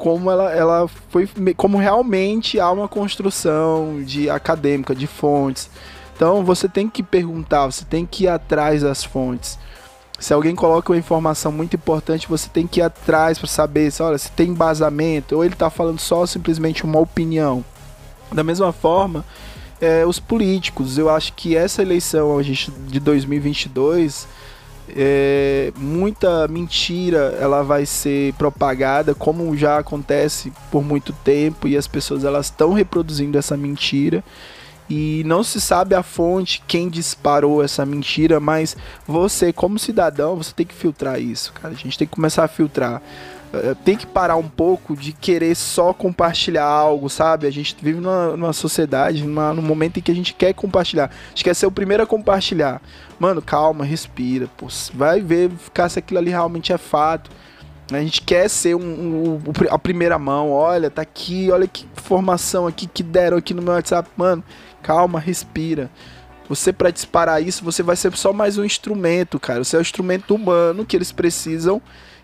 Speaker 2: como ela, ela foi como realmente há uma construção de acadêmica de fontes. Então você tem que perguntar, você tem que ir atrás das fontes. Se alguém coloca uma informação muito importante, você tem que ir atrás para saber se, olha, se tem embasamento ou ele está falando só simplesmente uma opinião. Da mesma forma, é, os políticos, eu acho que essa eleição de 2022, é, muita mentira ela vai ser propagada, como já acontece por muito tempo, e as pessoas elas estão reproduzindo essa mentira e não se sabe a fonte, quem disparou essa mentira, mas você, como cidadão, você tem que filtrar isso, cara. A gente tem que começar a filtrar. Eh, tem que parar um pouco de querer só compartilhar algo, sabe? A gente vive numa, numa sociedade, numa, num momento em que a gente quer compartilhar. A gente quer ser o primeiro a compartilhar. Mano, calma, respira. Pô, vai ver ficar se aquilo ali realmente é fato. A gente quer ser um, um, a primeira mão. Olha, tá aqui, olha que informação aqui que deram aqui no meu WhatsApp. Mano, calma, respira. Você para disparar isso, você vai ser só mais um instrumento, cara. Você é o instrumento humano que eles precisam,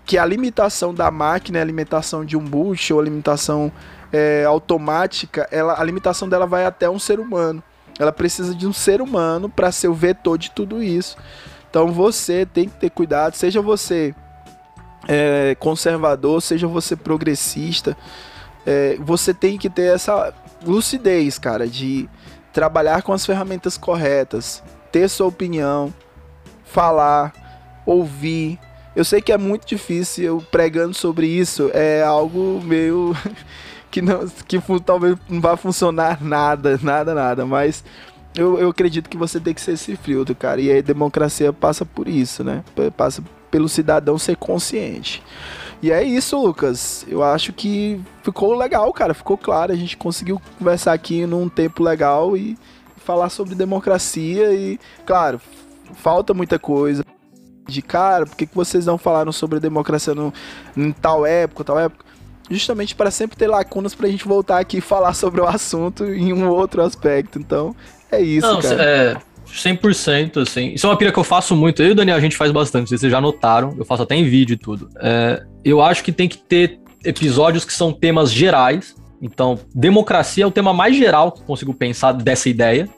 Speaker 2: que a limitação da máquina, a limitação de um boot ou a limitação é, automática, ela, a limitação dela vai até um ser humano. Ela precisa de um ser humano para ser o vetor de tudo isso. Então você tem que ter cuidado, seja você é, conservador, seja você progressista, é, você tem que ter essa lucidez, cara, de trabalhar com as ferramentas corretas, ter sua opinião, falar, ouvir. Eu sei que é muito difícil, eu pregando sobre isso é algo meio que não que talvez não vá funcionar nada, nada, nada, mas eu, eu acredito que você tem que ser esse filtro, cara. E a democracia passa por isso, né? Passa pelo cidadão ser consciente. E é isso, Lucas. Eu acho que ficou legal, cara. Ficou claro. A gente conseguiu conversar aqui num tempo legal e falar sobre democracia. E, claro, falta muita coisa. De cara, por que, que vocês não falaram sobre democracia no, em tal época, tal época? Justamente para sempre ter lacunas para a gente voltar aqui e falar sobre o assunto em um outro aspecto. Então, é isso, não, cara.
Speaker 1: É 100%, assim. Isso é uma pira que eu faço muito. Eu e o Daniel, a gente faz bastante. Vocês já notaram. Eu faço até em vídeo e tudo. É, eu acho que tem que ter episódios que são temas gerais. Então, democracia é o tema mais geral que eu consigo pensar dessa ideia.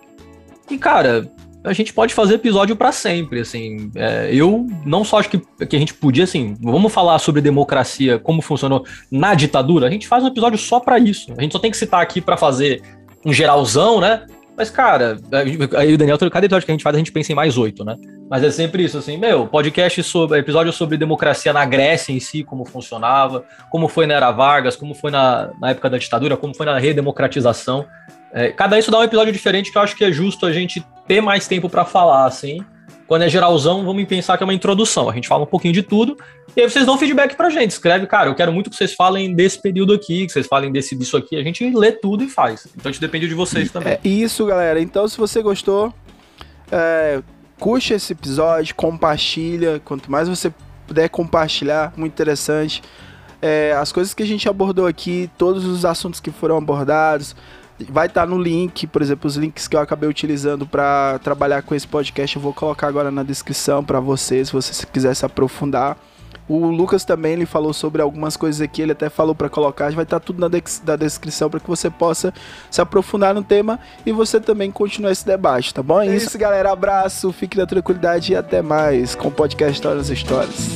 Speaker 1: E, cara, a gente pode fazer episódio para sempre, assim. É, eu não só acho que, que a gente podia, assim, vamos falar sobre democracia, como funcionou na ditadura, a gente faz um episódio só para isso. A gente só tem que citar aqui para fazer um geralzão, né? Mas, cara, aí o Daniel, cada episódio que a gente faz, a gente pensa em mais oito, né? Mas é sempre isso, assim, meu, podcast sobre, episódio sobre democracia na Grécia em si, como funcionava, como foi na Era Vargas, como foi na, na época da ditadura, como foi na redemocratização. É, cada isso dá um episódio diferente que eu acho que é justo a gente ter mais tempo para falar, assim. Quando é geralzão, vamos pensar que é uma introdução. A gente fala um pouquinho de tudo. E aí vocês dão feedback pra gente. Escreve, cara, eu quero muito que vocês falem desse período aqui, que vocês falem desse disso aqui. A gente lê tudo e faz. Então a gente depende de vocês também.
Speaker 2: É isso, galera. Então, se você gostou, é, curte esse episódio, compartilha. Quanto mais você puder compartilhar, muito interessante. É, as coisas que a gente abordou aqui, todos os assuntos que foram abordados, vai estar tá no link, por exemplo, os links que eu acabei utilizando para trabalhar com esse podcast, eu vou colocar agora na descrição para vocês, se você quiser se aprofundar. O Lucas também ele falou sobre algumas coisas aqui, ele até falou para colocar, vai estar tá tudo na, de na descrição para que você possa se aprofundar no tema e você também continuar esse debate, tá bom? É isso, galera. Abraço, fique na tranquilidade e até mais com o podcast Histórias Histórias.